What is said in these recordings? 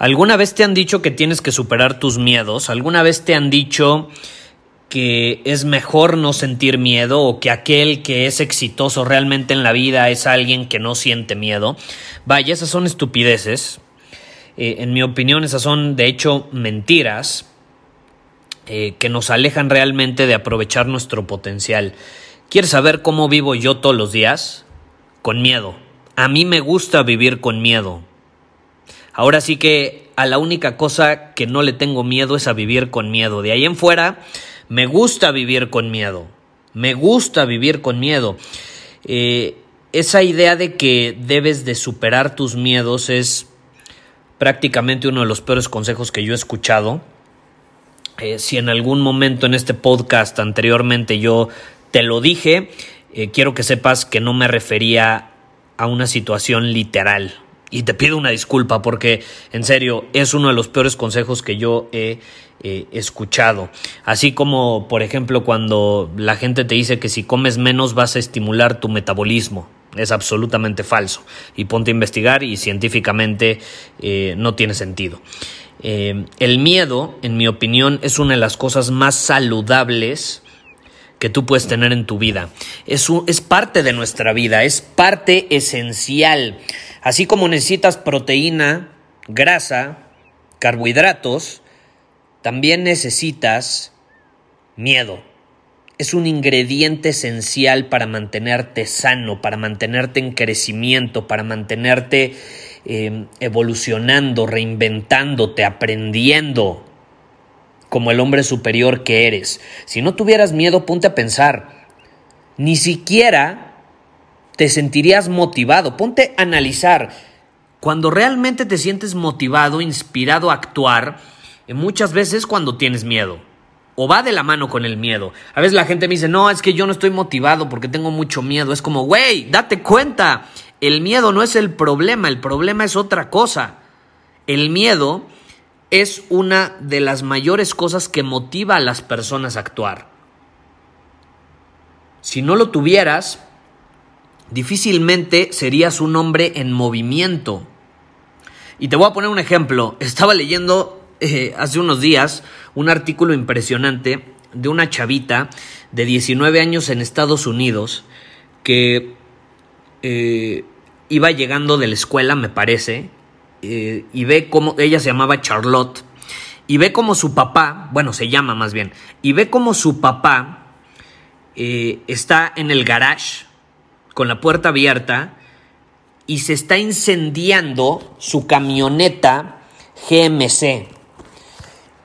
¿Alguna vez te han dicho que tienes que superar tus miedos? ¿Alguna vez te han dicho que es mejor no sentir miedo o que aquel que es exitoso realmente en la vida es alguien que no siente miedo? Vaya, esas son estupideces. Eh, en mi opinión, esas son de hecho mentiras eh, que nos alejan realmente de aprovechar nuestro potencial. ¿Quieres saber cómo vivo yo todos los días? Con miedo. A mí me gusta vivir con miedo. Ahora sí que a la única cosa que no le tengo miedo es a vivir con miedo. De ahí en fuera, me gusta vivir con miedo. Me gusta vivir con miedo. Eh, esa idea de que debes de superar tus miedos es prácticamente uno de los peores consejos que yo he escuchado. Eh, si en algún momento en este podcast anteriormente yo te lo dije, eh, quiero que sepas que no me refería a una situación literal. Y te pido una disculpa porque, en serio, es uno de los peores consejos que yo he eh, escuchado. Así como, por ejemplo, cuando la gente te dice que si comes menos vas a estimular tu metabolismo. Es absolutamente falso. Y ponte a investigar y científicamente eh, no tiene sentido. Eh, el miedo, en mi opinión, es una de las cosas más saludables que tú puedes tener en tu vida. Es, es parte de nuestra vida, es parte esencial. Así como necesitas proteína, grasa, carbohidratos, también necesitas miedo. Es un ingrediente esencial para mantenerte sano, para mantenerte en crecimiento, para mantenerte em, evolucionando, reinventándote, aprendiendo como el hombre superior que eres. Si no tuvieras miedo, ponte a pensar. Ni siquiera te sentirías motivado. Ponte a analizar. Cuando realmente te sientes motivado, inspirado a actuar, eh, muchas veces cuando tienes miedo. O va de la mano con el miedo. A veces la gente me dice, no, es que yo no estoy motivado porque tengo mucho miedo. Es como, güey, date cuenta. El miedo no es el problema, el problema es otra cosa. El miedo es una de las mayores cosas que motiva a las personas a actuar. Si no lo tuvieras, difícilmente serías un hombre en movimiento. Y te voy a poner un ejemplo. Estaba leyendo eh, hace unos días un artículo impresionante de una chavita de 19 años en Estados Unidos que eh, iba llegando de la escuela, me parece, eh, y ve cómo ella se llamaba Charlotte, y ve como su papá, bueno, se llama más bien, y ve como su papá está en el garage con la puerta abierta y se está incendiando su camioneta GMC.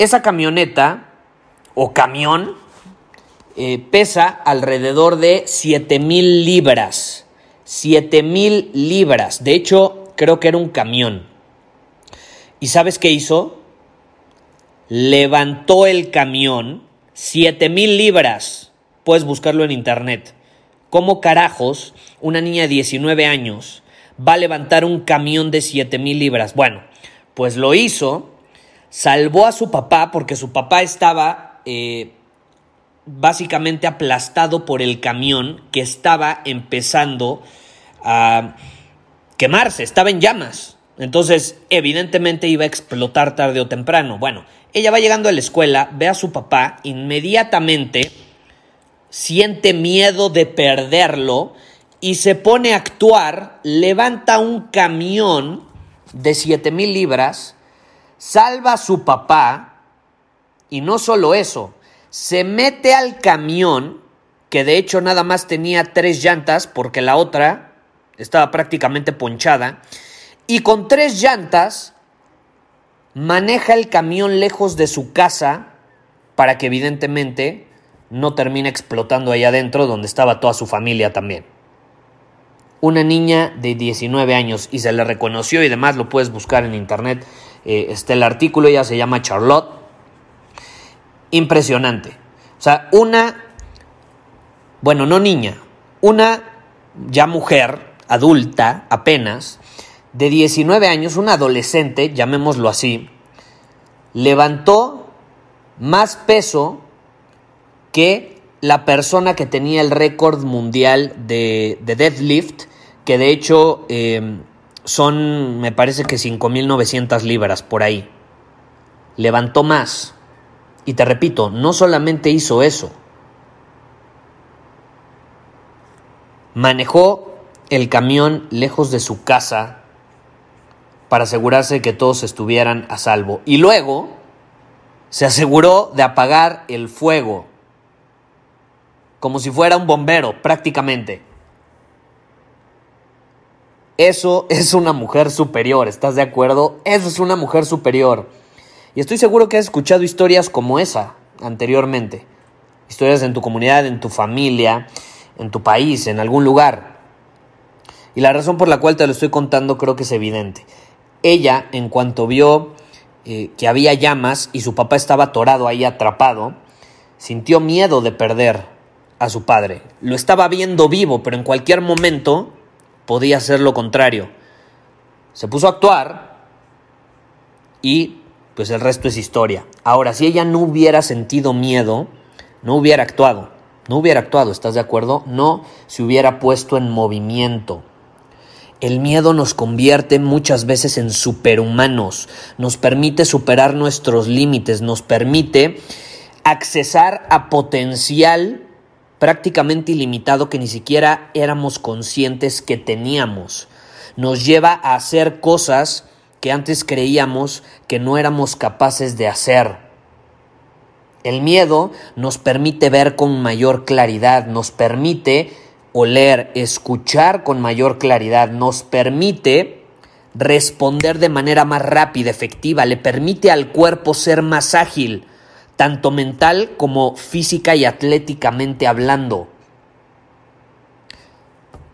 Esa camioneta o camión eh, pesa alrededor de 7 mil libras. 7 mil libras. De hecho, creo que era un camión. ¿Y sabes qué hizo? Levantó el camión. 7 mil libras. Puedes buscarlo en internet. ¿Cómo carajos una niña de 19 años va a levantar un camión de 7 mil libras? Bueno, pues lo hizo, salvó a su papá porque su papá estaba eh, básicamente aplastado por el camión que estaba empezando a quemarse, estaba en llamas. Entonces, evidentemente iba a explotar tarde o temprano. Bueno, ella va llegando a la escuela, ve a su papá, inmediatamente siente miedo de perderlo y se pone a actuar, levanta un camión de 7 mil libras, salva a su papá y no solo eso, se mete al camión, que de hecho nada más tenía tres llantas porque la otra estaba prácticamente ponchada, y con tres llantas maneja el camión lejos de su casa para que evidentemente no termine explotando ahí adentro donde estaba toda su familia también. Una niña de 19 años y se le reconoció y demás, lo puedes buscar en internet, eh, está el artículo, ella se llama Charlotte. Impresionante. O sea, una, bueno, no niña, una ya mujer, adulta apenas, de 19 años, una adolescente, llamémoslo así, levantó más peso que la persona que tenía el récord mundial de, deadlift, que de hecho em, son, me parece que 5.900 libras por ahí. Levantó más. Y te repito, no solamente hizo eso, manejó el camión lejos de su casa para asegurarse que todos estuvieran a salvo. Y luego se aseguró de apagar el fuego, como si fuera un bombero, prácticamente. Eso es una mujer superior, ¿estás de acuerdo? Eso es una mujer superior. Y estoy seguro que has escuchado historias como esa anteriormente. Historias en tu comunidad, en tu familia, en tu país, en algún lugar. Y la razón por la cual te lo estoy contando creo que es evidente. Ella, en cuanto vio eh, que había llamas y su papá estaba atorado ahí atrapado, sintió miedo de perder a su padre. Lo estaba viendo vivo, pero en cualquier momento podía hacer lo contrario. Se puso a actuar y pues el resto es historia. Ahora, si ella no hubiera sentido miedo, no hubiera actuado. No hubiera actuado, ¿estás de acuerdo? No se hubiera puesto en movimiento. El miedo nos convierte muchas veces en superhumanos, nos permite superar nuestros límites, nos permite accesar a potencial prácticamente ilimitado que ni siquiera éramos conscientes que teníamos. Nos lleva a hacer cosas que antes creíamos que no éramos capaces de hacer. El miedo nos permite ver con mayor claridad, nos permite oler, escuchar con mayor claridad, nos permite responder de manera más rápida, efectiva, le permite al cuerpo ser más ágil, tanto mental como física y atléticamente hablando.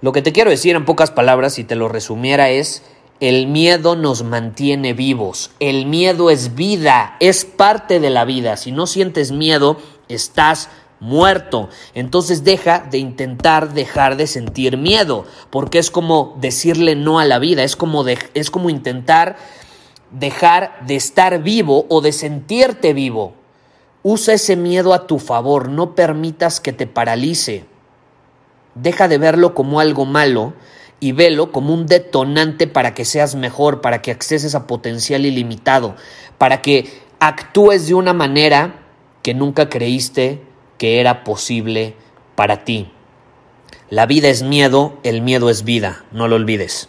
Lo que te quiero decir en pocas palabras, si te lo resumiera, es el miedo nos mantiene vivos. El miedo es vida, es parte de la vida. Si no sientes miedo, estás muerto. Entonces deja de intentar dejar de sentir miedo, porque es como decirle no a la vida, es como, es como intentar dejar de estar vivo o de sentirte vivo. Usa ese miedo a tu favor, no permitas que te paralice. Deja de verlo como algo malo y velo como un detonante para que seas mejor, para que acceses a potencial ilimitado, para que actúes de una manera que nunca creíste que era posible para ti. La vida es miedo, el miedo es vida, no lo olvides.